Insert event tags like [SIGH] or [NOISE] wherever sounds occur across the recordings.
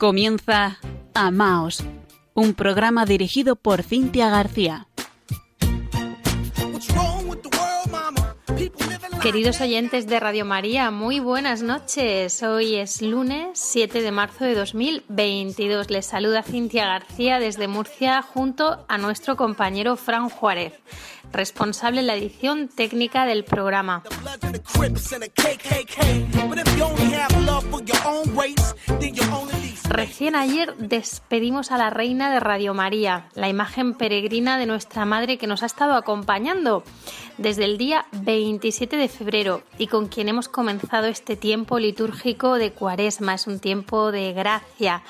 Comienza Amaos, un programa dirigido por Cintia García. Queridos oyentes de Radio María, muy buenas noches. Hoy es lunes 7 de marzo de 2022. Les saluda Cintia García desde Murcia junto a nuestro compañero Fran Juárez responsable en la edición técnica del programa. Recién ayer despedimos a la reina de Radio María, la imagen peregrina de nuestra madre que nos ha estado acompañando desde el día 27 de febrero y con quien hemos comenzado este tiempo litúrgico de Cuaresma. Es un tiempo de gracia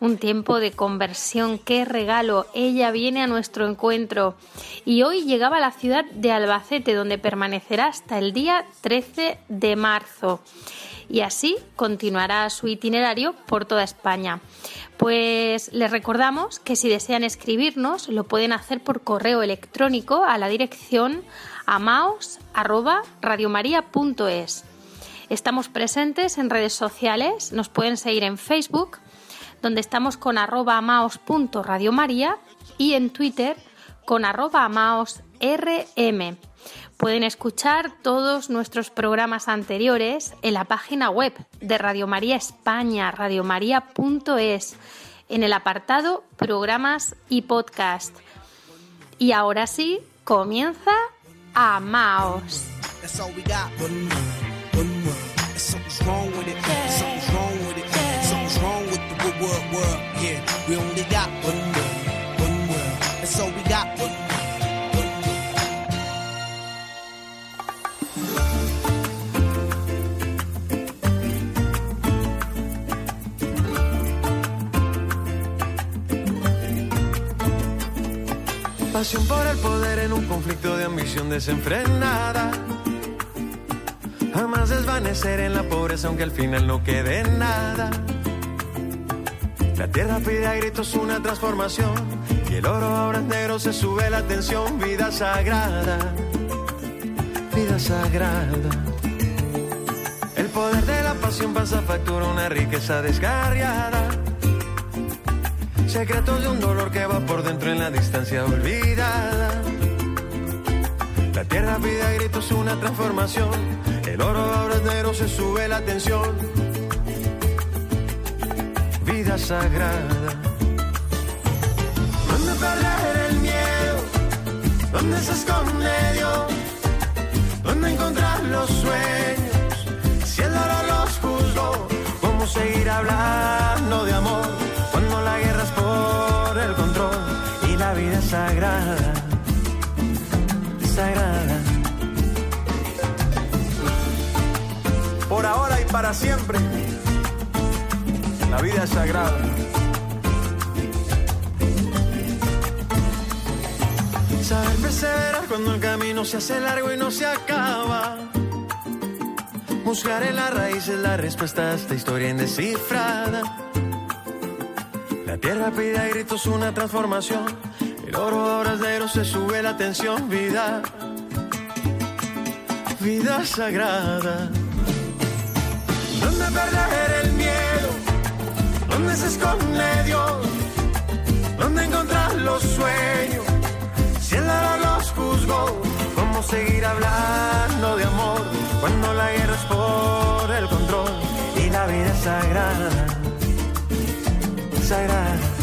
un tiempo de conversión. ¡Qué regalo! Ella viene a nuestro encuentro y hoy llegaba a la ciudad de Albacete, donde permanecerá hasta el día 13 de marzo. Y así continuará su itinerario por toda España. Pues les recordamos que si desean escribirnos lo pueden hacer por correo electrónico a la dirección amaos@radiomaria.es. Estamos presentes en redes sociales, nos pueden seguir en Facebook, donde estamos con arroba amaos.radiomaria y en Twitter con arroba amaosrm. Pueden escuchar todos nuestros programas anteriores en la página web de Radio María España, radiomaria.es, en el apartado Programas y Podcast. Y ahora sí, comienza Amaos. Pasión por el poder en un conflicto de ambición desenfrenada. Jamás desvanecer en la pobreza aunque al final no quede nada. La tierra pide a gritos una transformación y el oro ahora es negro, se sube la tensión, vida sagrada, vida sagrada. El poder de la pasión pasa factura una riqueza desgarriada. Secretos de un dolor que va por dentro en la distancia olvidada. La tierra pide a gritos una transformación, el oro ahora es negro, se sube la tensión sagrada. Donde perder el miedo, donde se esconde Dios, donde encontrar los sueños, si el dolor los juzgó, cómo seguir hablando de amor cuando la guerra es por el control y la vida es sagrada, sagrada. Por ahora y para siempre la vida es sagrada. Saber perseverar cuando el camino se hace largo y no se acaba. Buscar en las raíces la respuesta a esta historia indescifrada. La tierra pide a gritos una transformación. El oro ahora es se sube la tensión. Vida, vida sagrada. ¿Dónde perder el? ¿Dónde se esconde Dios? ¿Dónde encontrar los sueños? Si el dolor los juzgó, ¿cómo seguir hablando de amor cuando la guerra es por el control y la vida es sagrada? Sagrada.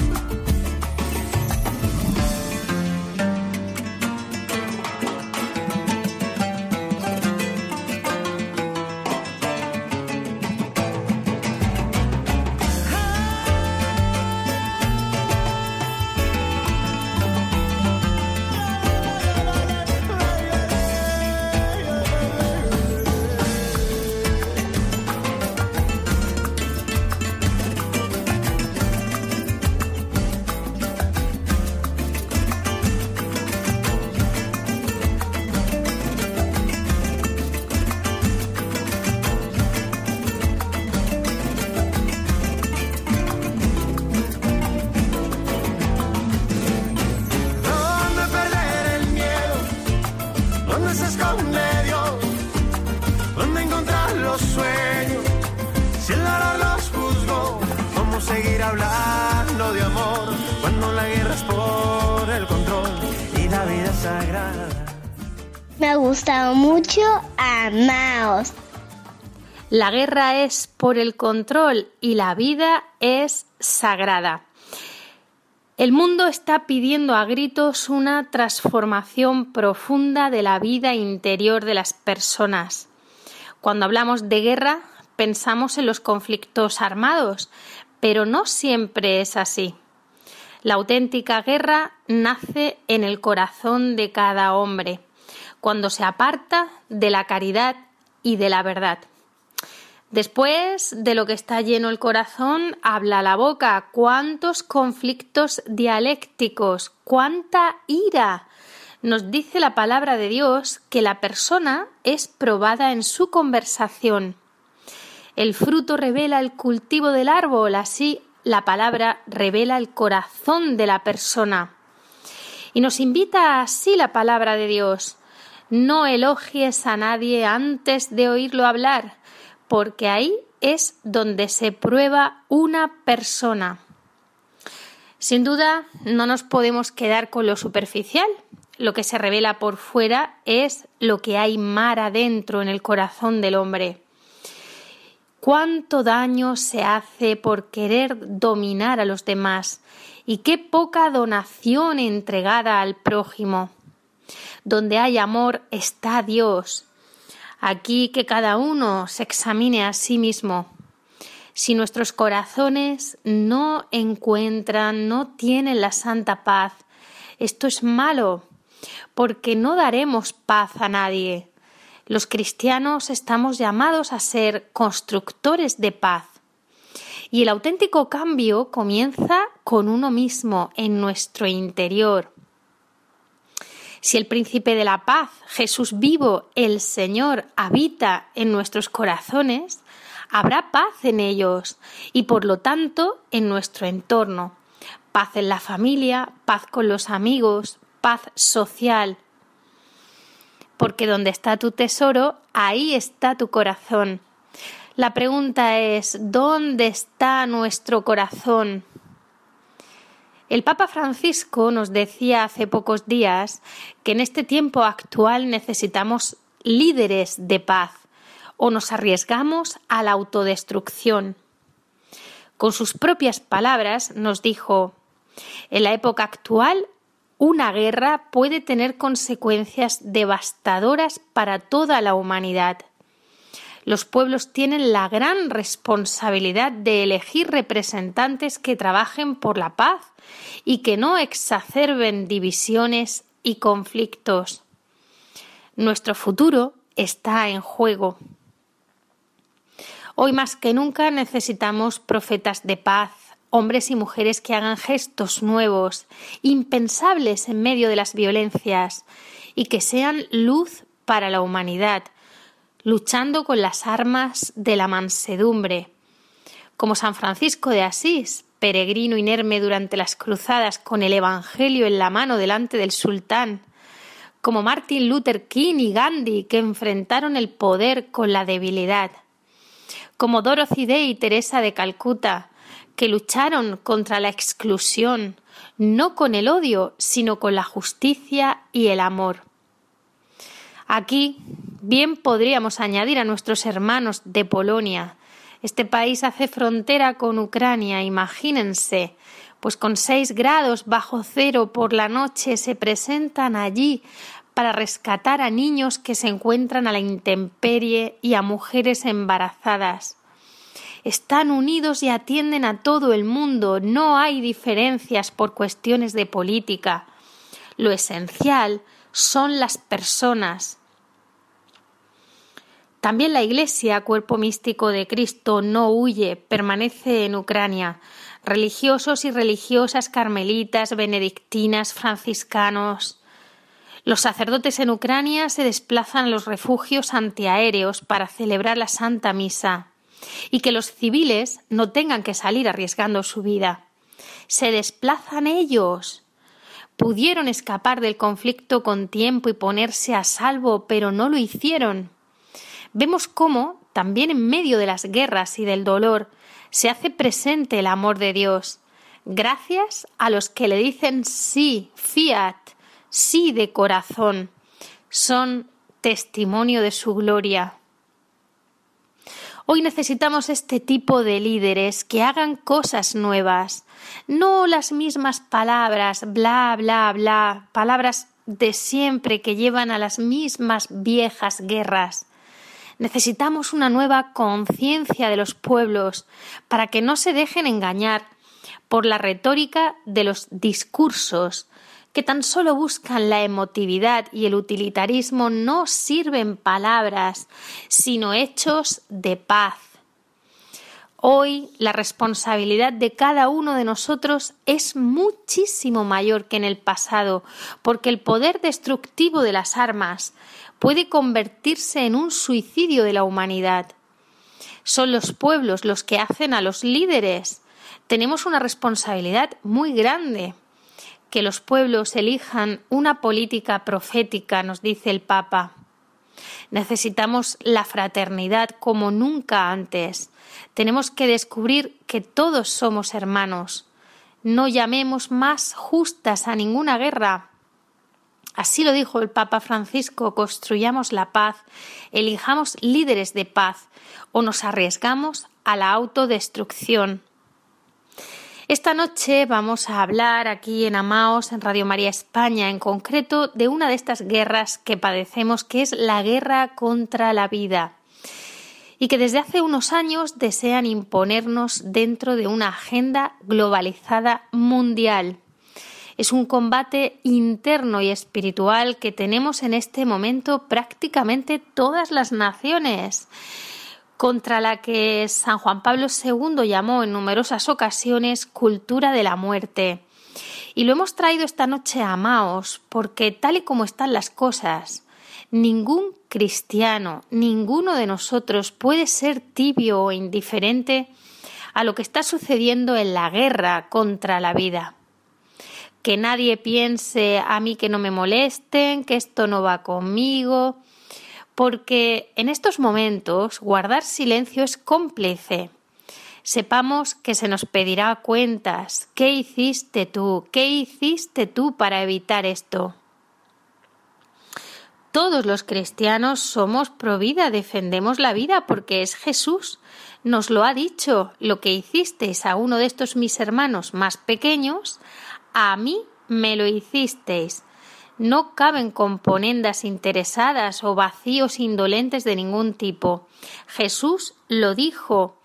Por el control y la vida es sagrada. Me ha gustado mucho Amaos. La guerra es por el control y la vida es sagrada. El mundo está pidiendo a gritos una transformación profunda de la vida interior de las personas. Cuando hablamos de guerra, pensamos en los conflictos armados, pero no siempre es así. La auténtica guerra nace en el corazón de cada hombre, cuando se aparta de la caridad y de la verdad. Después de lo que está lleno el corazón, habla la boca. ¿Cuántos conflictos dialécticos? ¿Cuánta ira? Nos dice la palabra de Dios que la persona es probada en su conversación. El fruto revela el cultivo del árbol, así la palabra revela el corazón de la persona. Y nos invita así la palabra de Dios. No elogies a nadie antes de oírlo hablar porque ahí es donde se prueba una persona. Sin duda, no nos podemos quedar con lo superficial. Lo que se revela por fuera es lo que hay mar adentro en el corazón del hombre. Cuánto daño se hace por querer dominar a los demás y qué poca donación entregada al prójimo. Donde hay amor está Dios Aquí que cada uno se examine a sí mismo. Si nuestros corazones no encuentran, no tienen la santa paz, esto es malo, porque no daremos paz a nadie. Los cristianos estamos llamados a ser constructores de paz. Y el auténtico cambio comienza con uno mismo en nuestro interior. Si el príncipe de la paz, Jesús vivo, el Señor, habita en nuestros corazones, habrá paz en ellos y por lo tanto en nuestro entorno. Paz en la familia, paz con los amigos, paz social. Porque donde está tu tesoro, ahí está tu corazón. La pregunta es, ¿dónde está nuestro corazón? El Papa Francisco nos decía hace pocos días que en este tiempo actual necesitamos líderes de paz o nos arriesgamos a la autodestrucción. Con sus propias palabras nos dijo En la época actual una guerra puede tener consecuencias devastadoras para toda la humanidad los pueblos tienen la gran responsabilidad de elegir representantes que trabajen por la paz y que no exacerben divisiones y conflictos. Nuestro futuro está en juego. Hoy más que nunca necesitamos profetas de paz, hombres y mujeres que hagan gestos nuevos, impensables en medio de las violencias, y que sean luz para la humanidad, luchando con las armas de la mansedumbre, como San Francisco de Asís, peregrino inerme durante las cruzadas con el Evangelio en la mano delante del sultán, como Martin Luther King y Gandhi que enfrentaron el poder con la debilidad, como Dorothy Day y Teresa de Calcuta que lucharon contra la exclusión, no con el odio, sino con la justicia y el amor. Aquí bien podríamos añadir a nuestros hermanos de Polonia. Este país hace frontera con Ucrania, imagínense, pues con seis grados bajo cero por la noche se presentan allí para rescatar a niños que se encuentran a la intemperie y a mujeres embarazadas. Están unidos y atienden a todo el mundo, no hay diferencias por cuestiones de política. Lo esencial son las personas. También la Iglesia, cuerpo místico de Cristo, no huye, permanece en Ucrania. Religiosos y religiosas carmelitas, benedictinas, franciscanos. Los sacerdotes en Ucrania se desplazan a los refugios antiaéreos para celebrar la Santa Misa y que los civiles no tengan que salir arriesgando su vida. Se desplazan ellos Pudieron escapar del conflicto con tiempo y ponerse a salvo, pero no lo hicieron. Vemos cómo, también en medio de las guerras y del dolor, se hace presente el amor de Dios. Gracias a los que le dicen sí, fiat, sí de corazón. Son testimonio de su gloria. Hoy necesitamos este tipo de líderes que hagan cosas nuevas, no las mismas palabras, bla, bla, bla, palabras de siempre que llevan a las mismas viejas guerras. Necesitamos una nueva conciencia de los pueblos para que no se dejen engañar por la retórica de los discursos que tan solo buscan la emotividad y el utilitarismo no sirven palabras, sino hechos de paz. Hoy la responsabilidad de cada uno de nosotros es muchísimo mayor que en el pasado, porque el poder destructivo de las armas puede convertirse en un suicidio de la humanidad. Son los pueblos los que hacen a los líderes. Tenemos una responsabilidad muy grande que los pueblos elijan una política profética, nos dice el Papa. Necesitamos la fraternidad como nunca antes. Tenemos que descubrir que todos somos hermanos. No llamemos más justas a ninguna guerra. Así lo dijo el Papa Francisco, construyamos la paz, elijamos líderes de paz o nos arriesgamos a la autodestrucción. Esta noche vamos a hablar aquí en Amaos, en Radio María España, en concreto de una de estas guerras que padecemos, que es la guerra contra la vida y que desde hace unos años desean imponernos dentro de una agenda globalizada mundial. Es un combate interno y espiritual que tenemos en este momento prácticamente todas las naciones contra la que San Juan Pablo II llamó en numerosas ocasiones cultura de la muerte. Y lo hemos traído esta noche a Maos porque tal y como están las cosas, ningún cristiano, ninguno de nosotros puede ser tibio o indiferente a lo que está sucediendo en la guerra contra la vida. Que nadie piense a mí que no me molesten, que esto no va conmigo, porque en estos momentos guardar silencio es cómplice. Sepamos que se nos pedirá cuentas. ¿Qué hiciste tú? ¿Qué hiciste tú para evitar esto? Todos los cristianos somos pro vida, defendemos la vida porque es Jesús. Nos lo ha dicho. Lo que hicisteis a uno de estos mis hermanos más pequeños, a mí me lo hicisteis. No caben componendas interesadas o vacíos indolentes de ningún tipo. Jesús lo dijo.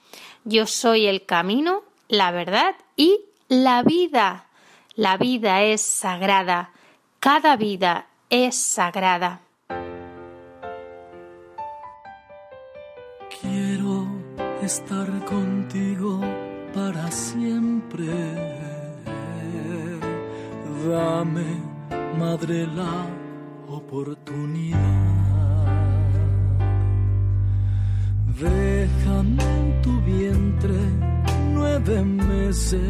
Yo soy el camino, la verdad y la vida. La vida es sagrada. Cada vida es sagrada. Quiero estar contigo para siempre. Dame madre, la oportunidad. Déjame en tu vientre nueve meses,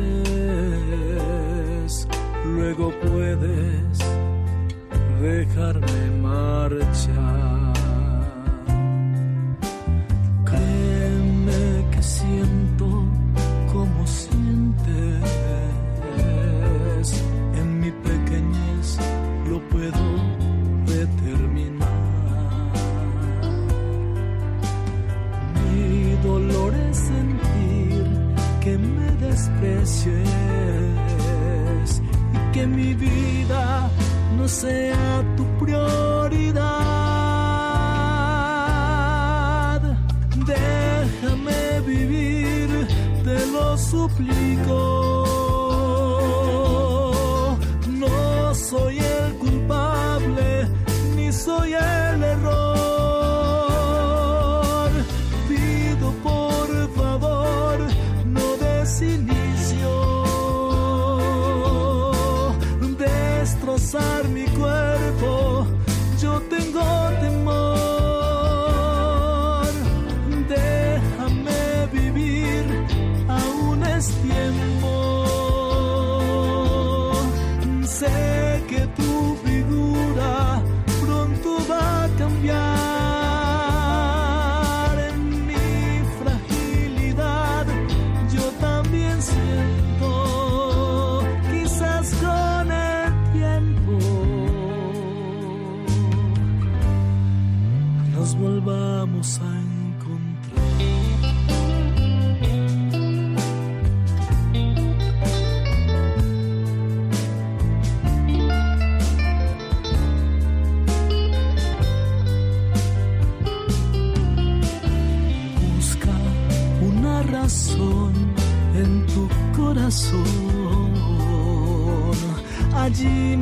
luego puedes dejarme marchar. Que mi vida no sea tu prioridad. Déjame vivir, te lo suplico.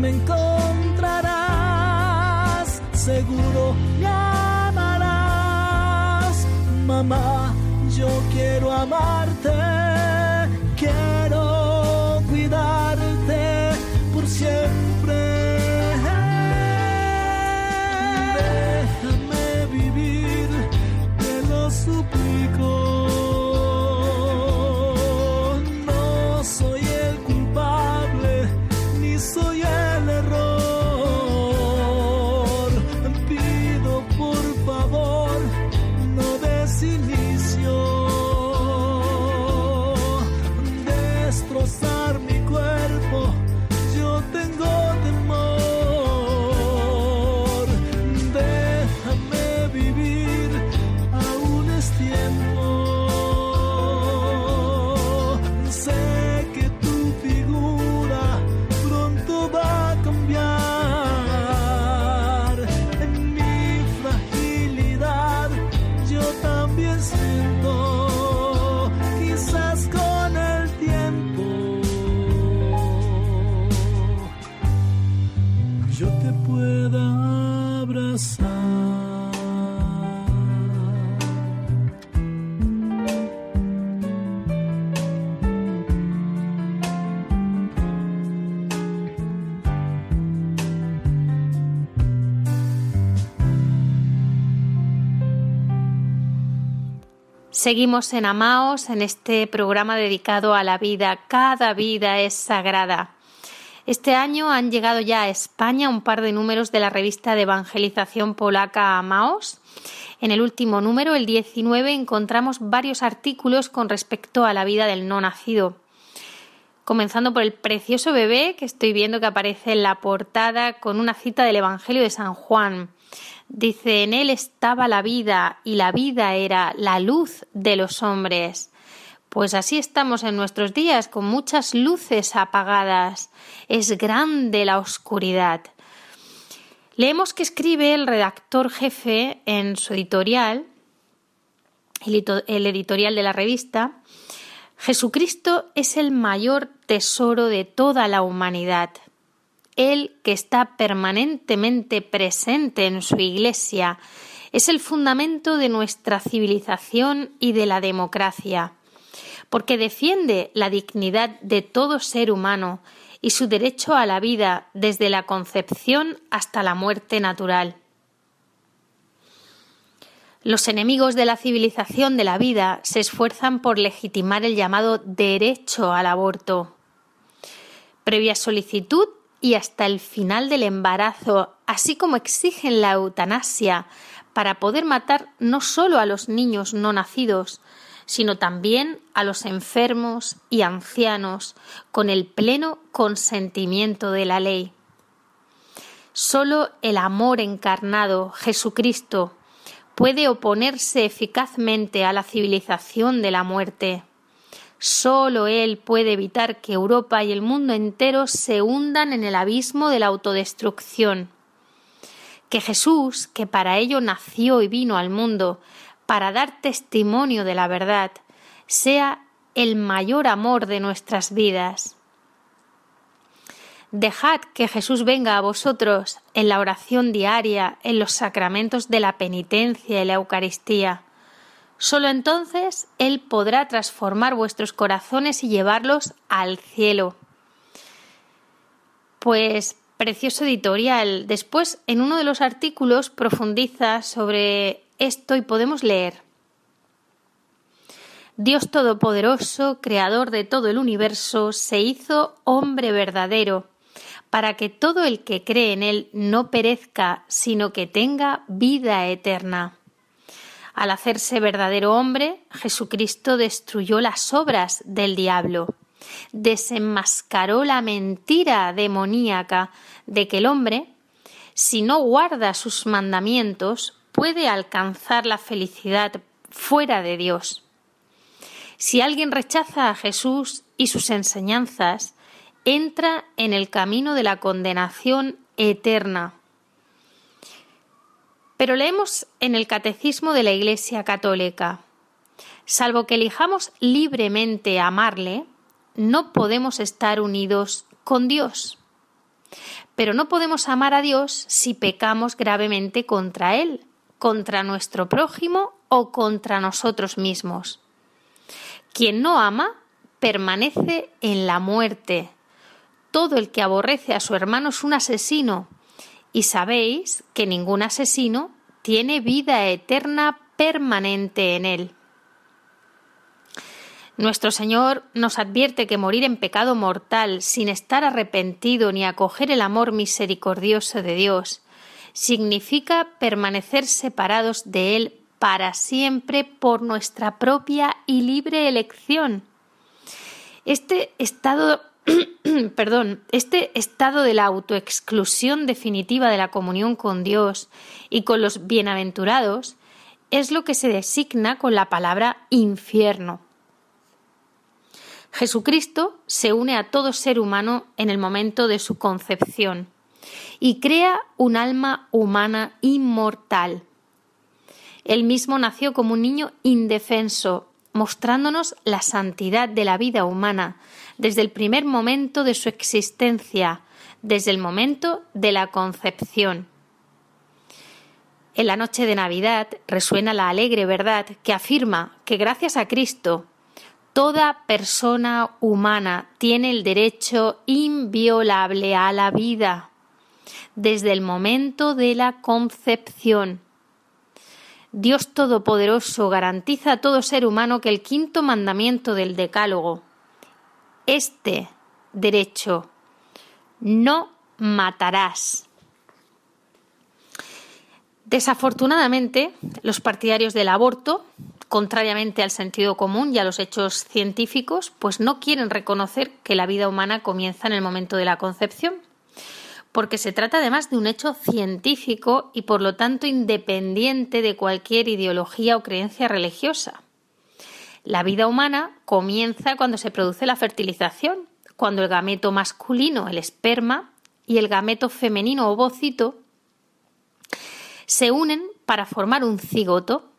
Me encontrarás, seguro me amarás. Mamá, yo quiero amarte, Seguimos en Amaos, en este programa dedicado a la vida. Cada vida es sagrada. Este año han llegado ya a España un par de números de la revista de evangelización polaca Amaos. En el último número, el 19, encontramos varios artículos con respecto a la vida del no nacido. Comenzando por el precioso bebé que estoy viendo que aparece en la portada con una cita del Evangelio de San Juan. Dice, en él estaba la vida y la vida era la luz de los hombres. Pues así estamos en nuestros días, con muchas luces apagadas. Es grande la oscuridad. Leemos que escribe el redactor jefe en su editorial, el editorial de la revista, Jesucristo es el mayor tesoro de toda la humanidad. Él que está permanentemente presente en su Iglesia es el fundamento de nuestra civilización y de la democracia, porque defiende la dignidad de todo ser humano y su derecho a la vida desde la concepción hasta la muerte natural. Los enemigos de la civilización de la vida se esfuerzan por legitimar el llamado derecho al aborto. Previa solicitud y hasta el final del embarazo, así como exigen la eutanasia para poder matar no solo a los niños no nacidos, sino también a los enfermos y ancianos, con el pleno consentimiento de la ley. Solo el amor encarnado, Jesucristo, puede oponerse eficazmente a la civilización de la muerte. Solo Él puede evitar que Europa y el mundo entero se hundan en el abismo de la autodestrucción. Que Jesús, que para ello nació y vino al mundo, para dar testimonio de la verdad, sea el mayor amor de nuestras vidas. Dejad que Jesús venga a vosotros en la oración diaria, en los sacramentos de la penitencia y la Eucaristía. Solo entonces Él podrá transformar vuestros corazones y llevarlos al cielo. Pues precioso editorial. Después, en uno de los artículos, profundiza sobre esto y podemos leer. Dios Todopoderoso, Creador de todo el universo, se hizo hombre verdadero, para que todo el que cree en Él no perezca, sino que tenga vida eterna. Al hacerse verdadero hombre, Jesucristo destruyó las obras del diablo, desenmascaró la mentira demoníaca de que el hombre, si no guarda sus mandamientos, puede alcanzar la felicidad fuera de Dios. Si alguien rechaza a Jesús y sus enseñanzas, entra en el camino de la condenación eterna. Pero leemos en el Catecismo de la Iglesia Católica, salvo que elijamos libremente amarle, no podemos estar unidos con Dios. pero no podemos amar a Dios si pecamos gravemente contra Él, contra nuestro prójimo o contra nosotros mismos. Quien no ama permanece en la muerte. Todo el que aborrece a su hermano es un asesino, y sabéis que ningún asesino tiene vida eterna permanente en él. Nuestro Señor nos advierte que morir en pecado mortal sin estar arrepentido ni acoger el amor misericordioso de Dios significa permanecer separados de Él para siempre por nuestra propia y libre elección. Este estado [COUGHS] perdón, este estado de la autoexclusión definitiva de la comunión con Dios y con los bienaventurados es lo que se designa con la palabra infierno. Jesucristo se une a todo ser humano en el momento de su concepción y crea un alma humana inmortal. Él mismo nació como un niño indefenso, mostrándonos la santidad de la vida humana desde el primer momento de su existencia, desde el momento de la concepción. En la noche de Navidad resuena la alegre verdad que afirma que gracias a Cristo Toda persona humana tiene el derecho inviolable a la vida desde el momento de la concepción. Dios Todopoderoso garantiza a todo ser humano que el quinto mandamiento del Decálogo, este derecho, no matarás. Desafortunadamente, los partidarios del aborto contrariamente al sentido común y a los hechos científicos, pues no quieren reconocer que la vida humana comienza en el momento de la concepción, porque se trata además de un hecho científico y por lo tanto independiente de cualquier ideología o creencia religiosa. La vida humana comienza cuando se produce la fertilización, cuando el gameto masculino, el esperma, y el gameto femenino ovocito se unen para formar un cigoto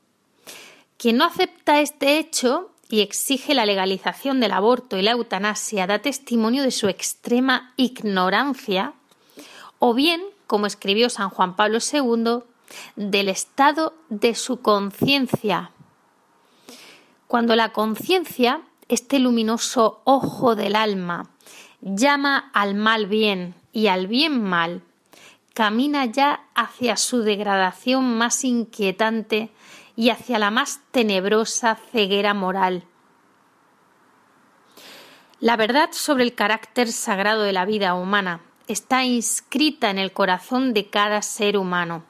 quien no acepta este hecho y exige la legalización del aborto y la eutanasia da testimonio de su extrema ignorancia, o bien, como escribió San Juan Pablo II, del estado de su conciencia. Cuando la conciencia, este luminoso ojo del alma, llama al mal bien y al bien mal, camina ya hacia su degradación más inquietante y hacia la más tenebrosa ceguera moral. La verdad sobre el carácter sagrado de la vida humana está inscrita en el corazón de cada ser humano.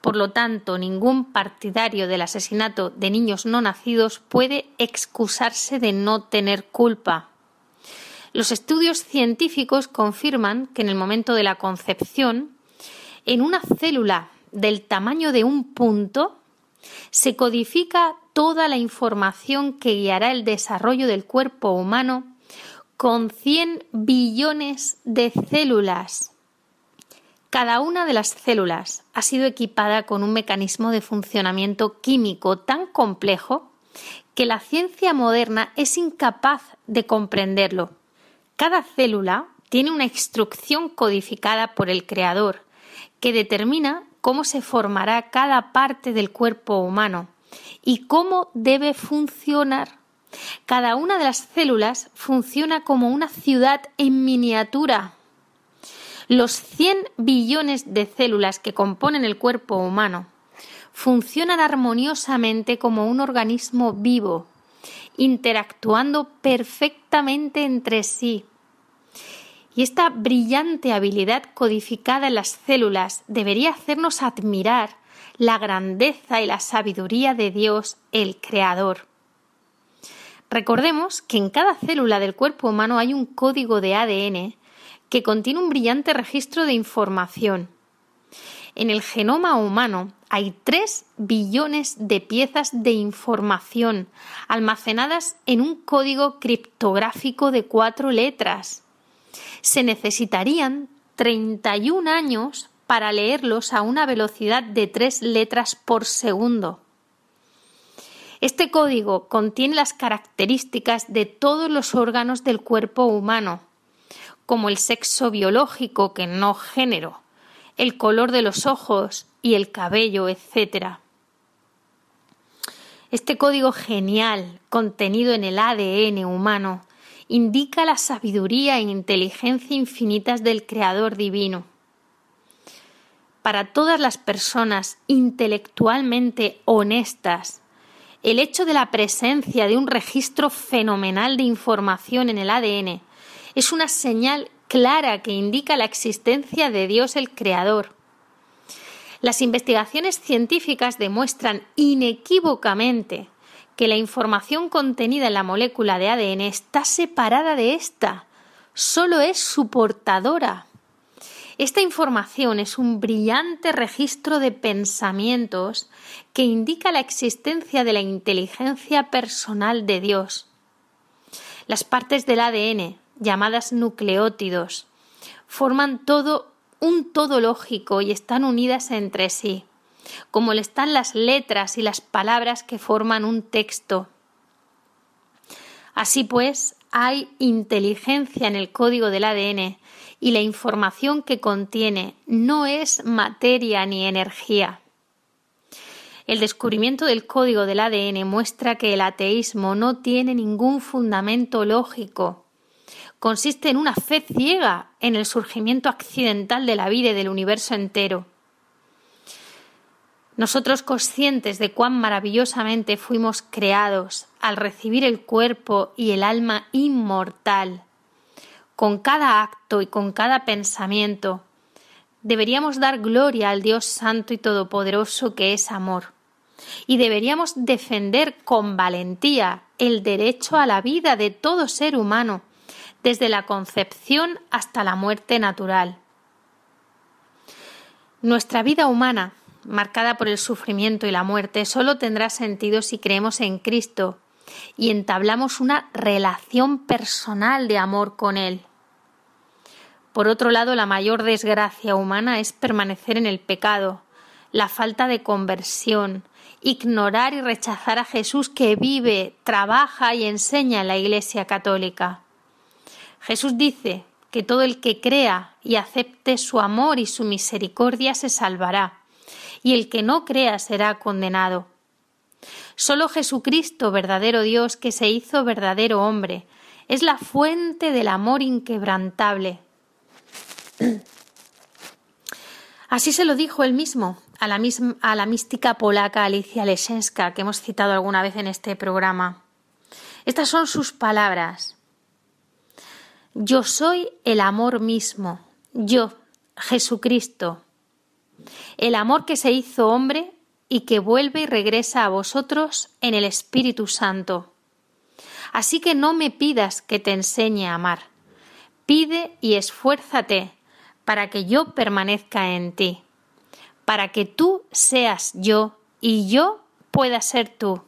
Por lo tanto, ningún partidario del asesinato de niños no nacidos puede excusarse de no tener culpa. Los estudios científicos confirman que en el momento de la concepción, en una célula del tamaño de un punto, se codifica toda la información que guiará el desarrollo del cuerpo humano con 100 billones de células. Cada una de las células ha sido equipada con un mecanismo de funcionamiento químico tan complejo que la ciencia moderna es incapaz de comprenderlo. Cada célula tiene una instrucción codificada por el creador que determina cómo se formará cada parte del cuerpo humano y cómo debe funcionar. Cada una de las células funciona como una ciudad en miniatura. Los 100 billones de células que componen el cuerpo humano funcionan armoniosamente como un organismo vivo, interactuando perfectamente entre sí y esta brillante habilidad codificada en las células debería hacernos admirar la grandeza y la sabiduría de Dios, el Creador. Recordemos que en cada célula del cuerpo humano hay un código de ADN que contiene un brillante registro de información. En el genoma humano hay 3 billones de piezas de información almacenadas en un código criptográfico de cuatro letras se necesitarían 31 años para leerlos a una velocidad de tres letras por segundo. Este código contiene las características de todos los órganos del cuerpo humano, como el sexo biológico que no género, el color de los ojos y el cabello, etc. Este código genial contenido en el ADN humano indica la sabiduría e inteligencia infinitas del Creador divino. Para todas las personas intelectualmente honestas, el hecho de la presencia de un registro fenomenal de información en el ADN es una señal clara que indica la existencia de Dios el Creador las investigaciones científicas demuestran inequívocamente que la información contenida en la molécula de ADN está separada de esta, solo es su portadora. Esta información es un brillante registro de pensamientos que indica la existencia de la inteligencia personal de Dios. Las partes del ADN, llamadas nucleótidos, forman todo un todo lógico y están unidas entre sí, como le están las letras y las palabras que forman un texto. Así pues, hay inteligencia en el código del ADN y la información que contiene no es materia ni energía. El descubrimiento del código del ADN muestra que el ateísmo no tiene ningún fundamento lógico consiste en una fe ciega en el surgimiento accidental de la vida y del universo entero. Nosotros conscientes de cuán maravillosamente fuimos creados al recibir el cuerpo y el alma inmortal, con cada acto y con cada pensamiento, deberíamos dar gloria al Dios Santo y Todopoderoso que es amor, y deberíamos defender con valentía el derecho a la vida de todo ser humano, desde la concepción hasta la muerte natural. Nuestra vida humana, marcada por el sufrimiento y la muerte, solo tendrá sentido si creemos en Cristo y entablamos una relación personal de amor con Él. Por otro lado, la mayor desgracia humana es permanecer en el pecado, la falta de conversión, ignorar y rechazar a Jesús que vive, trabaja y enseña en la Iglesia católica. Jesús dice que todo el que crea y acepte su amor y su misericordia se salvará, y el que no crea será condenado. Solo Jesucristo, verdadero Dios, que se hizo verdadero hombre, es la fuente del amor inquebrantable. [CLEARS THROAT] Así se lo dijo él mismo a la, a la mística polaca Alicia Lesenska, que hemos citado alguna vez en este programa. Estas son sus palabras. Yo soy el amor mismo, yo, Jesucristo, el amor que se hizo hombre y que vuelve y regresa a vosotros en el Espíritu Santo. Así que no me pidas que te enseñe a amar, pide y esfuérzate para que yo permanezca en ti, para que tú seas yo y yo pueda ser tú.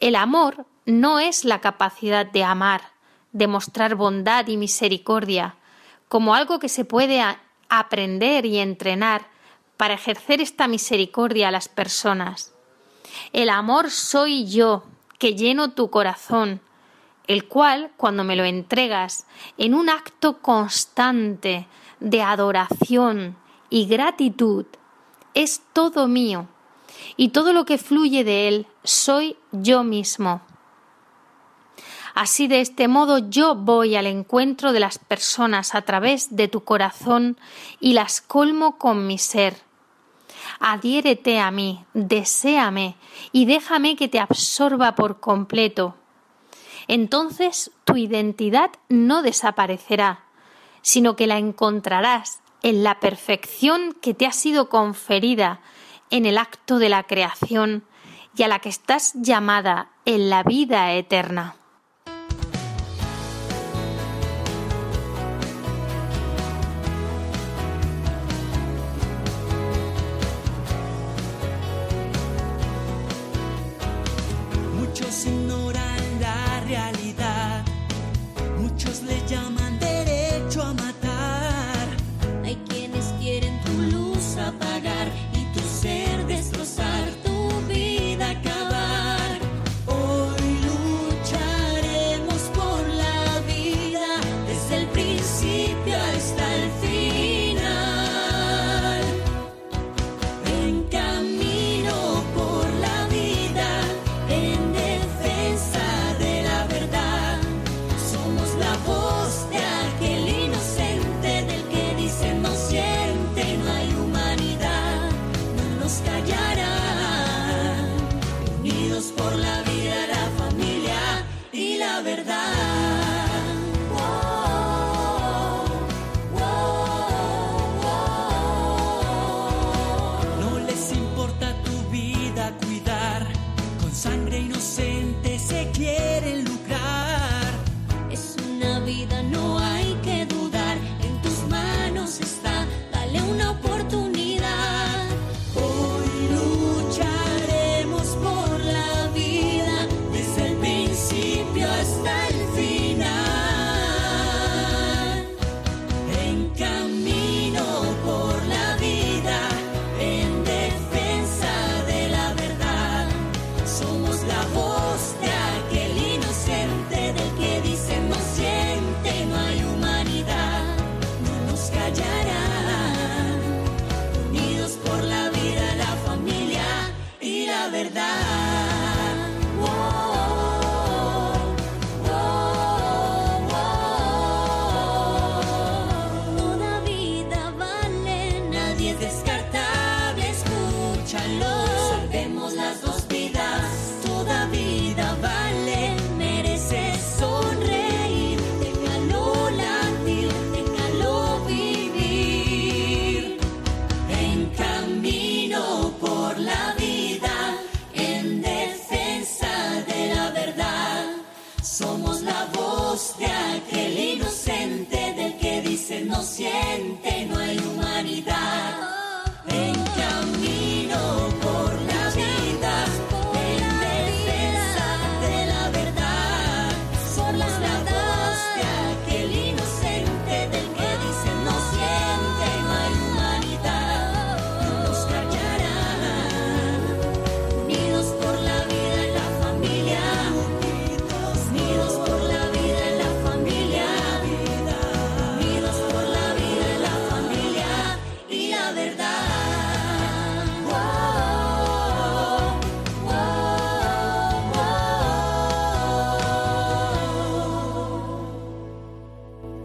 El amor no es la capacidad de amar, demostrar bondad y misericordia como algo que se puede aprender y entrenar para ejercer esta misericordia a las personas. El amor soy yo, que lleno tu corazón, el cual, cuando me lo entregas en un acto constante de adoración y gratitud, es todo mío, y todo lo que fluye de él soy yo mismo. Así de este modo yo voy al encuentro de las personas a través de tu corazón y las colmo con mi ser. Adhiérete a mí, deséame y déjame que te absorba por completo. Entonces tu identidad no desaparecerá, sino que la encontrarás en la perfección que te ha sido conferida en el acto de la creación y a la que estás llamada en la vida eterna.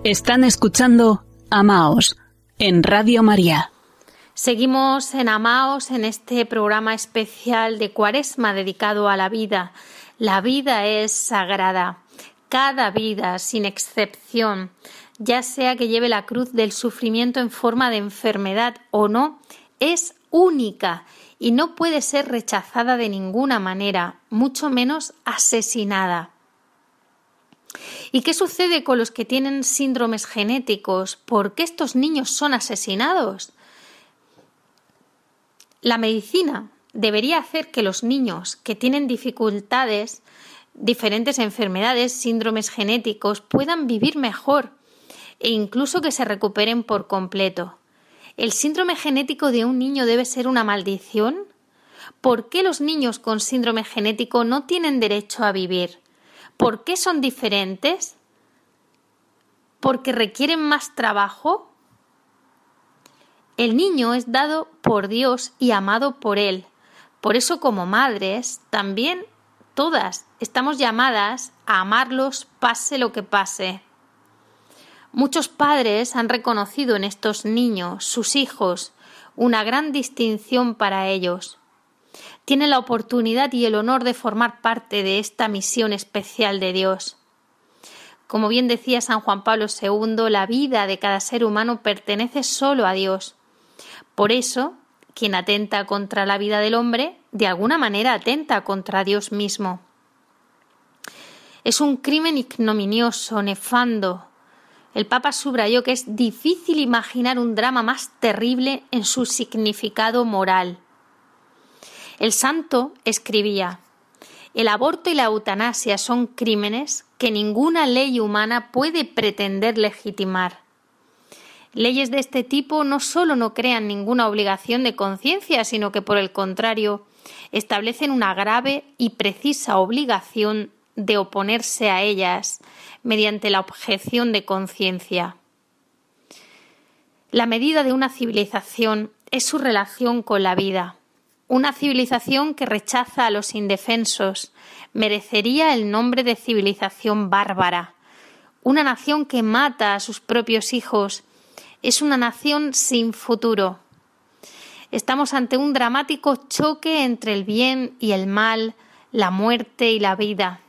Están escuchando Amaos en Radio María. Seguimos en Amaos en este programa especial de Cuaresma dedicado a la vida. La vida es sagrada. Cada vida, sin excepción, ya sea que lleve la cruz del sufrimiento en forma de enfermedad o no, es única y no puede ser rechazada de ninguna manera, mucho menos asesinada. ¿Y qué sucede con los que tienen síndromes genéticos? ¿Por qué estos niños son asesinados? La medicina debería hacer que los niños que tienen dificultades, diferentes enfermedades, síndromes genéticos, puedan vivir mejor e incluso que se recuperen por completo. ¿El síndrome genético de un niño debe ser una maldición? ¿Por qué los niños con síndrome genético no tienen derecho a vivir? ¿Por qué son diferentes? ¿Porque requieren más trabajo? El niño es dado por Dios y amado por Él. Por eso como madres, también todas estamos llamadas a amarlos pase lo que pase. Muchos padres han reconocido en estos niños, sus hijos, una gran distinción para ellos tiene la oportunidad y el honor de formar parte de esta misión especial de Dios. Como bien decía San Juan Pablo II, la vida de cada ser humano pertenece solo a Dios. Por eso, quien atenta contra la vida del hombre, de alguna manera atenta contra Dios mismo. Es un crimen ignominioso, nefando. El Papa subrayó que es difícil imaginar un drama más terrible en su significado moral. El santo escribía El aborto y la eutanasia son crímenes que ninguna ley humana puede pretender legitimar. Leyes de este tipo no solo no crean ninguna obligación de conciencia, sino que por el contrario establecen una grave y precisa obligación de oponerse a ellas mediante la objeción de conciencia. La medida de una civilización es su relación con la vida. Una civilización que rechaza a los indefensos merecería el nombre de civilización bárbara. Una nación que mata a sus propios hijos es una nación sin futuro. Estamos ante un dramático choque entre el bien y el mal, la muerte y la vida.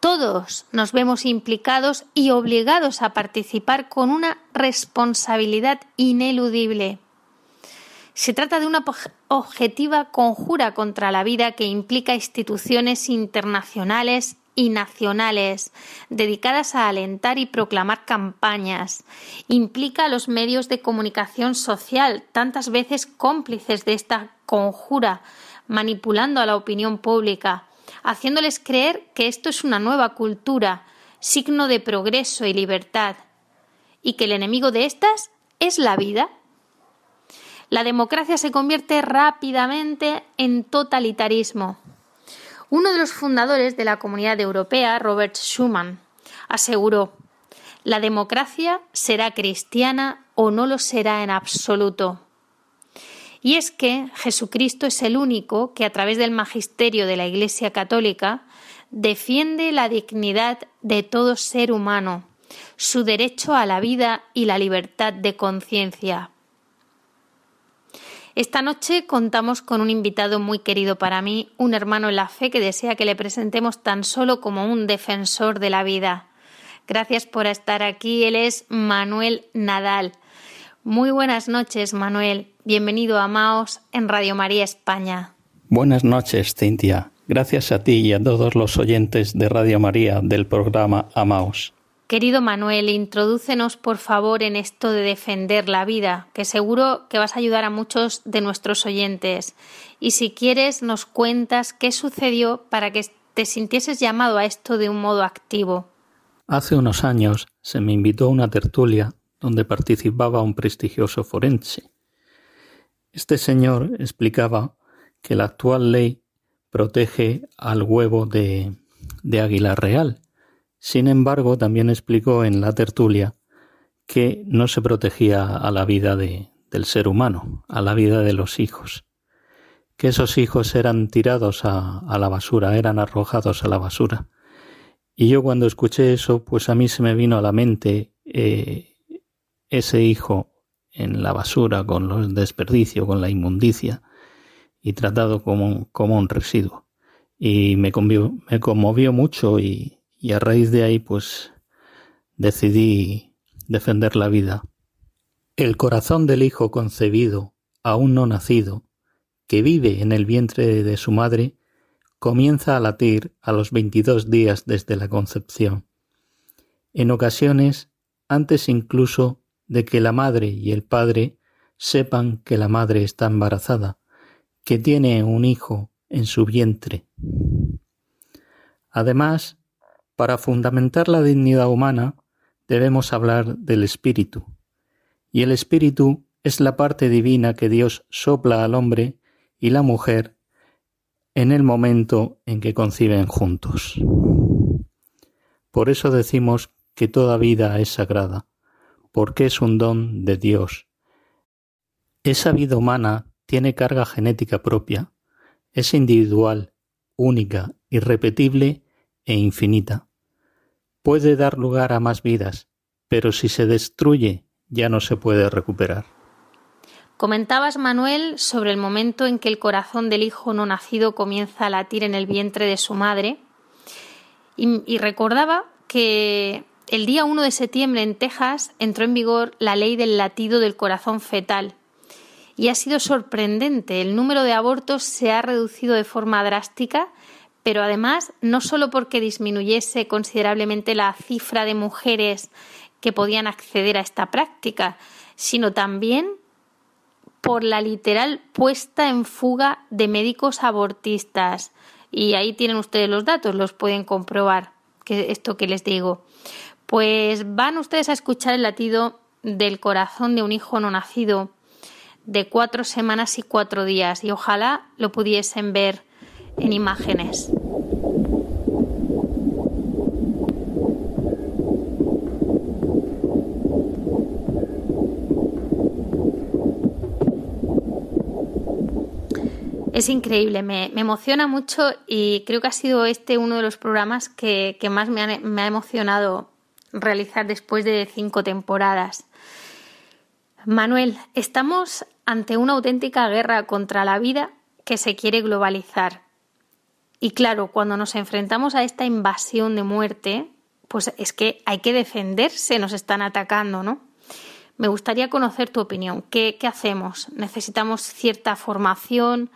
Todos nos vemos implicados y obligados a participar con una responsabilidad ineludible. Se trata de una objetiva conjura contra la vida que implica instituciones internacionales y nacionales dedicadas a alentar y proclamar campañas. Implica a los medios de comunicación social, tantas veces cómplices de esta conjura, manipulando a la opinión pública, haciéndoles creer que esto es una nueva cultura, signo de progreso y libertad, y que el enemigo de estas es la vida la democracia se convierte rápidamente en totalitarismo. Uno de los fundadores de la Comunidad Europea, Robert Schuman, aseguró La democracia será cristiana o no lo será en absoluto. Y es que Jesucristo es el único que a través del magisterio de la Iglesia Católica defiende la dignidad de todo ser humano, su derecho a la vida y la libertad de conciencia. Esta noche contamos con un invitado muy querido para mí, un hermano en la fe que desea que le presentemos tan solo como un defensor de la vida. Gracias por estar aquí. Él es Manuel Nadal. Muy buenas noches, Manuel. Bienvenido a Maos en Radio María España. Buenas noches, Cintia. Gracias a ti y a todos los oyentes de Radio María del programa Amaos. Querido Manuel, introdúcenos por favor en esto de defender la vida, que seguro que vas a ayudar a muchos de nuestros oyentes. Y si quieres, nos cuentas qué sucedió para que te sintieses llamado a esto de un modo activo. Hace unos años se me invitó a una tertulia donde participaba un prestigioso forense. Este señor explicaba que la actual ley protege al huevo de, de águila real sin embargo, también explicó en la tertulia que no se protegía a la vida de, del ser humano, a la vida de los hijos, que esos hijos eran tirados a, la basura, eran arrojados a la basura. Y yo cuando escuché eso, pues a mí se me vino a la mente eh, ese hijo en la basura, con los desperdicios, con la inmundicia, y tratado como, como un residuo. Y me me conmovió mucho y, y a raíz de ahí pues decidí defender la vida. El corazón del hijo concebido, aún no nacido, que vive en el vientre de su madre, comienza a latir a los veintidós días desde la concepción. En ocasiones, antes incluso de que la madre y el padre sepan que la madre está embarazada, que tiene un hijo en su vientre. Además, para fundamentar la dignidad humana debemos hablar del espíritu. Y el espíritu es la parte divina que Dios sopla al hombre y la mujer en el momento en que conciben juntos. Por eso decimos que toda vida es sagrada, porque es un don de Dios. Esa vida humana tiene carga genética propia, es individual, única, irrepetible e infinita puede dar lugar a más vidas, pero si se destruye ya no se puede recuperar. Comentabas, Manuel, sobre el momento en que el corazón del hijo no nacido comienza a latir en el vientre de su madre y, recordaba que el día 1 de septiembre en Texas entró en vigor la ley del latido del corazón fetal y ha sido sorprendente. El número de abortos se ha reducido de forma drástica pero además no solo porque disminuyese considerablemente la cifra de mujeres que podían acceder a esta práctica, sino también por la literal puesta en fuga de médicos abortistas. Y ahí tienen ustedes los datos, los pueden comprobar, que esto que les digo. Pues van ustedes a escuchar el latido del corazón de un hijo no nacido de cuatro semanas y cuatro días y ojalá lo pudiesen ver en imágenes. Es increíble, me, emociona mucho y creo que ha sido este uno de los programas que, más me ha, emocionado realizar después de cinco temporadas. Manuel, estamos ante una auténtica guerra contra la vida que se quiere globalizar. Y claro, cuando nos enfrentamos a esta invasión de muerte, pues es que hay que defenderse, nos están atacando, ¿no? Me gustaría conocer tu opinión. ¿Qué, qué hacemos? ¿Necesitamos cierta formación?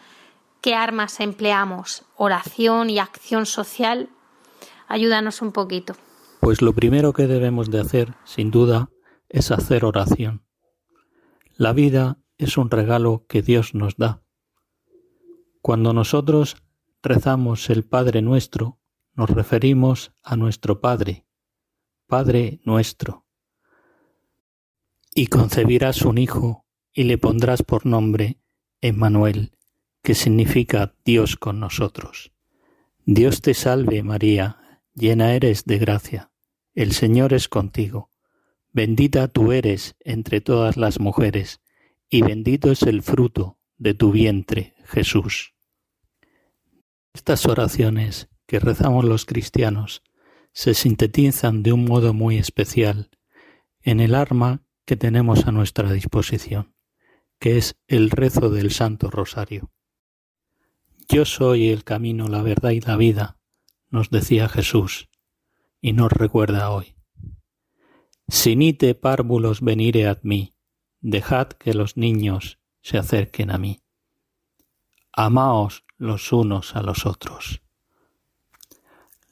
¿Qué armas empleamos? ¿Oración y acción social? Ayúdanos un poquito. Pues lo primero que debemos de hacer, sin duda, es hacer oración. La vida es un regalo que Dios nos da. Cuando nosotros rezamos el Padre nuestro, nos referimos a nuestro Padre, Padre nuestro. Y concebirás un hijo y le pondrás por nombre Emmanuel, que significa Dios con nosotros. Dios te salve María, llena eres de gracia, el Señor es contigo, bendita tú eres entre todas las mujeres, y bendito es el fruto de tu vientre, Jesús. Estas oraciones que rezamos los cristianos se sintetizan de un modo muy especial en el arma que tenemos a nuestra disposición, que es el rezo del Santo Rosario. Yo soy el camino, la verdad y la vida, nos decía Jesús, y nos recuerda hoy. Sinite párvulos venire ad mí, dejad que los niños se acerquen a mí. Amaos los unos a los otros.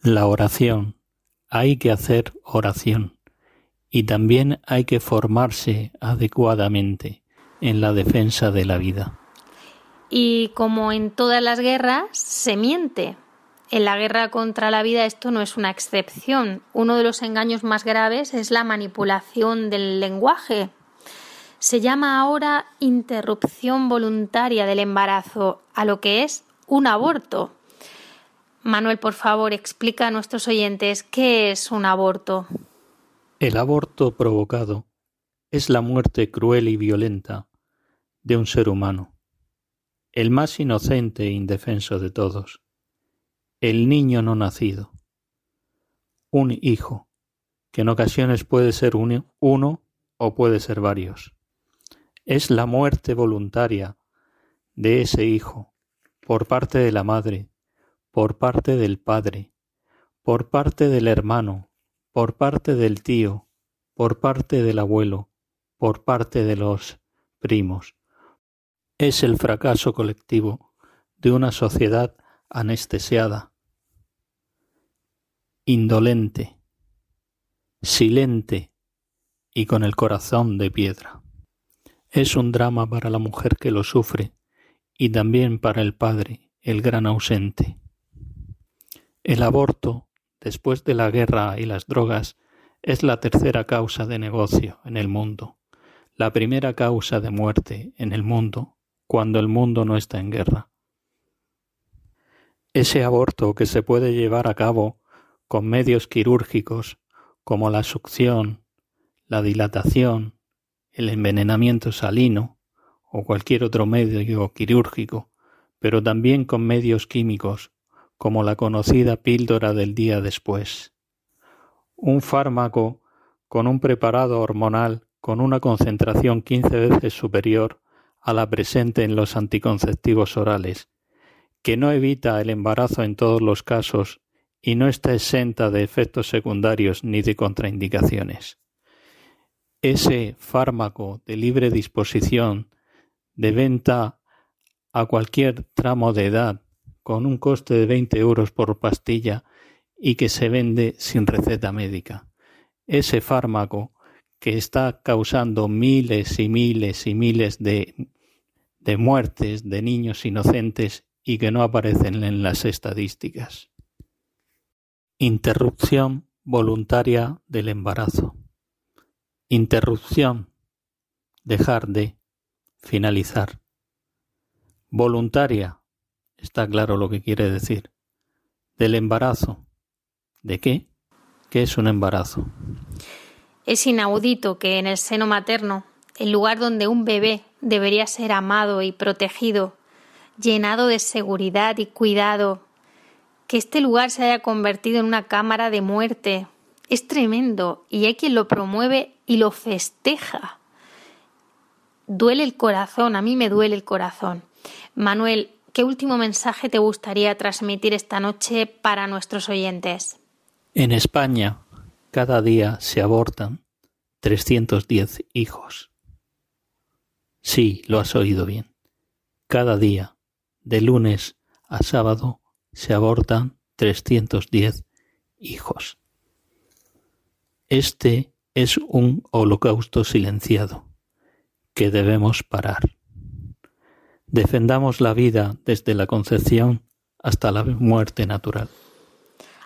La oración, hay que hacer oración y también hay que formarse adecuadamente en la defensa de la vida. Y como en todas las guerras, se miente. En la guerra contra la vida esto no es una excepción. Uno de los engaños más graves es la manipulación del lenguaje. Se llama ahora interrupción voluntaria del embarazo, a lo que es un aborto. Manuel, por favor, explica a nuestros oyentes qué es un aborto. El aborto provocado es la muerte cruel y violenta de un ser humano, el más inocente e indefenso de todos, el niño no nacido, un hijo, que en ocasiones puede ser uno, uno o puede ser varios. Es la muerte voluntaria de ese hijo por parte de la madre, por parte del padre, por parte del hermano, por parte del tío, por parte del abuelo, por parte de los primos. Es el fracaso colectivo de una sociedad anestesiada, indolente, silente y con el corazón de piedra. Es un drama para la mujer que lo sufre y también para el padre, el gran ausente. El aborto, después de la guerra y las drogas, es la tercera causa de negocio en el mundo, la primera causa de muerte en el mundo cuando el mundo no está en guerra. Ese aborto que se puede llevar a cabo con medios quirúrgicos como la succión, la dilatación, el envenenamiento salino o cualquier otro medio quirúrgico, pero también con medios químicos como la conocida píldora del día después. Un fármaco con un preparado hormonal con una concentración quince veces superior a la presente en los anticonceptivos orales, que no evita el embarazo en todos los casos y no está exenta de efectos secundarios ni de contraindicaciones. Ese fármaco de libre disposición, de venta a cualquier tramo de edad, con un coste de 20 euros por pastilla y que se vende sin receta médica. Ese fármaco que está causando miles y miles y miles de, de muertes de niños inocentes y que no aparecen en las estadísticas. Interrupción voluntaria del embarazo. Interrupción. Dejar de. Finalizar. Voluntaria Está claro lo que quiere decir. Del embarazo. ¿De qué? ¿Qué es un embarazo? Es inaudito que en el seno materno, el lugar donde un bebé debería ser amado y protegido, llenado de seguridad y cuidado, que este lugar se haya convertido en una cámara de muerte. Es tremendo y hay quien lo promueve y lo festeja. Duele el corazón, a mí me duele el corazón. Manuel, ¿qué último mensaje te gustaría transmitir esta noche para nuestros oyentes? En España, cada día se abortan 310 hijos. Sí, lo has oído bien. Cada día, de lunes a sábado, se abortan 310 hijos. Este es un holocausto silenciado que debemos parar. Defendamos la vida desde la concepción hasta la muerte natural.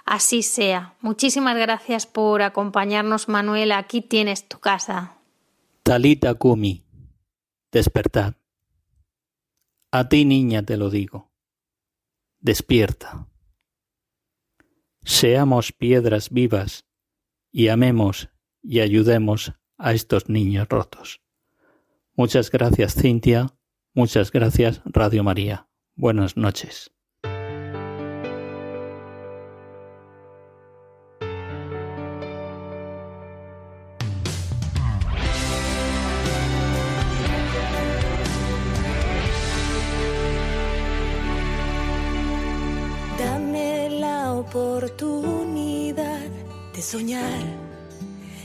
Así sea. Muchísimas gracias por acompañarnos, Manuel. Aquí tienes tu casa. Talita Kumi, despertad. A ti, niña, te lo digo. Despierta. Seamos piedras vivas y amemos y ayudemos a estos niños rotos. Muchas gracias, Cintia Muchas gracias, Radio María. Buenas noches. Dame la oportunidad de soñar,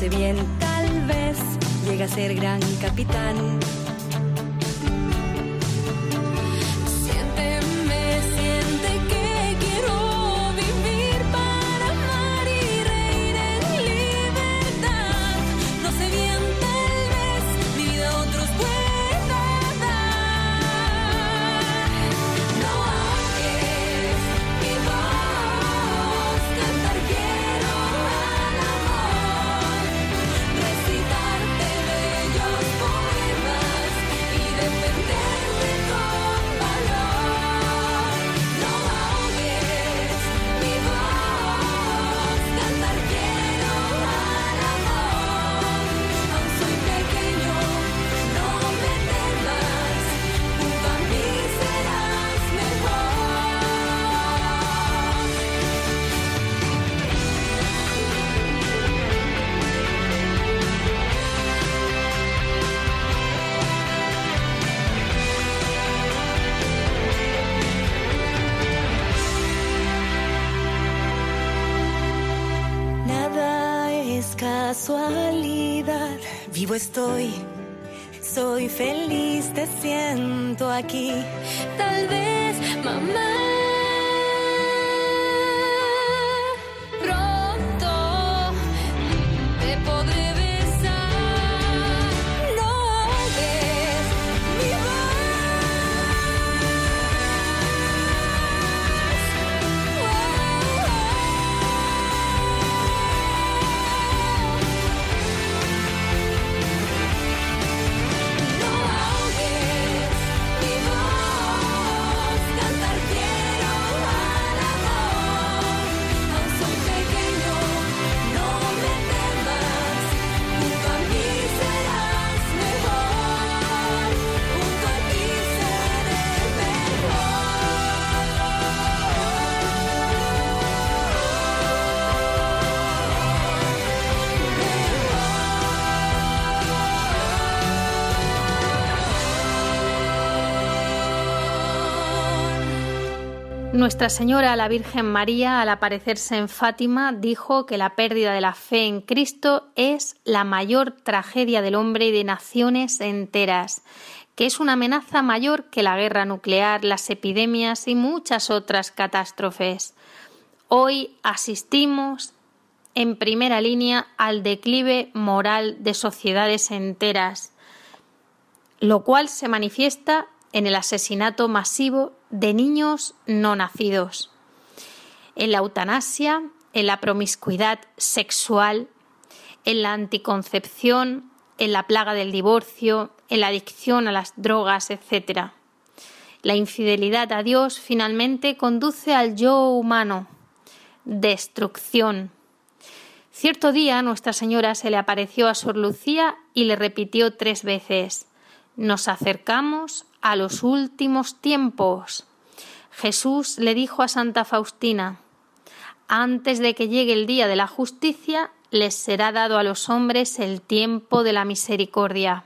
No sé bien, tal vez llegue a ser gran capitán. Estoy, soy feliz, te siento aquí. Nuestra Señora, la Virgen María, al aparecerse en Fátima, dijo que la pérdida de la fe en Cristo es la mayor tragedia del hombre y de naciones enteras, que es una amenaza mayor que la guerra nuclear, las epidemias y muchas otras catástrofes. Hoy asistimos en primera línea al declive moral de sociedades enteras, lo cual se manifiesta en el asesinato masivo de niños no nacidos, en la eutanasia, en la promiscuidad sexual, en la anticoncepción, en la plaga del divorcio, en la adicción a las drogas, etc. La infidelidad a Dios finalmente conduce al yo humano, destrucción. Cierto día Nuestra Señora se le apareció a Sor Lucía y le repitió tres veces Nos acercamos a los últimos tiempos. Jesús le dijo a Santa Faustina Antes de que llegue el día de la justicia, les será dado a los hombres el tiempo de la misericordia.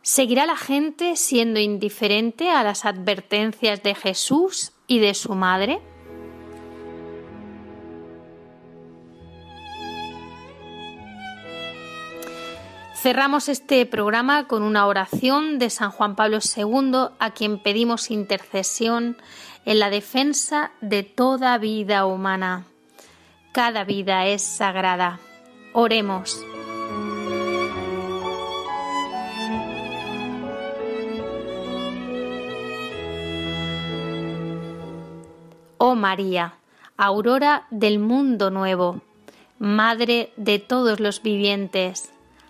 ¿Seguirá la gente siendo indiferente a las advertencias de Jesús y de su madre? Cerramos este programa con una oración de San Juan Pablo II, a quien pedimos intercesión en la defensa de toda vida humana. Cada vida es sagrada. Oremos. Oh María, aurora del mundo nuevo, Madre de todos los vivientes,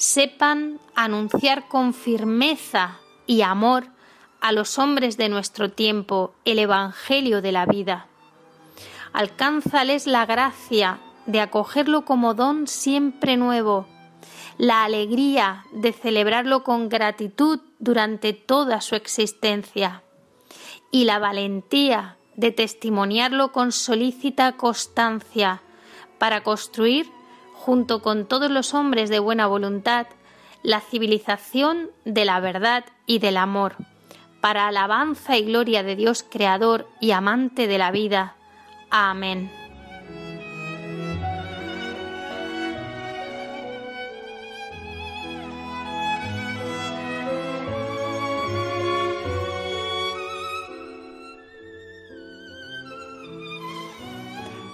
sepan anunciar con firmeza y amor a los hombres de nuestro tiempo el Evangelio de la vida. Alcánzales la gracia de acogerlo como don siempre nuevo, la alegría de celebrarlo con gratitud durante toda su existencia y la valentía de testimoniarlo con solícita constancia para construir, junto con todos los hombres de buena voluntad, la civilización de la verdad y del amor, para alabanza y gloria de Dios Creador y amante de la vida. Amén.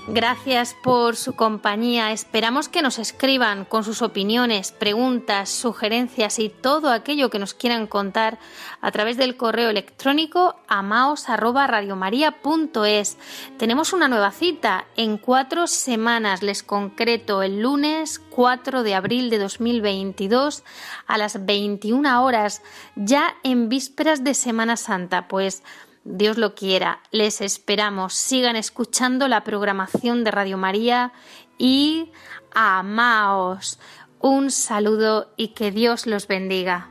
Gracias por su compañía. Esperamos que nos escriban con sus opiniones, preguntas, sugerencias y todo aquello que nos quieran contar a través del correo electrónico amaos@radiomaria.es. Tenemos una nueva cita en cuatro semanas. Les concreto el lunes 4 de abril de 2022 a las 21 horas, ya en vísperas de Semana Santa. Pues Dios lo quiera, les esperamos. Sigan escuchando la programación de Radio María y amaos. Un saludo y que Dios los bendiga.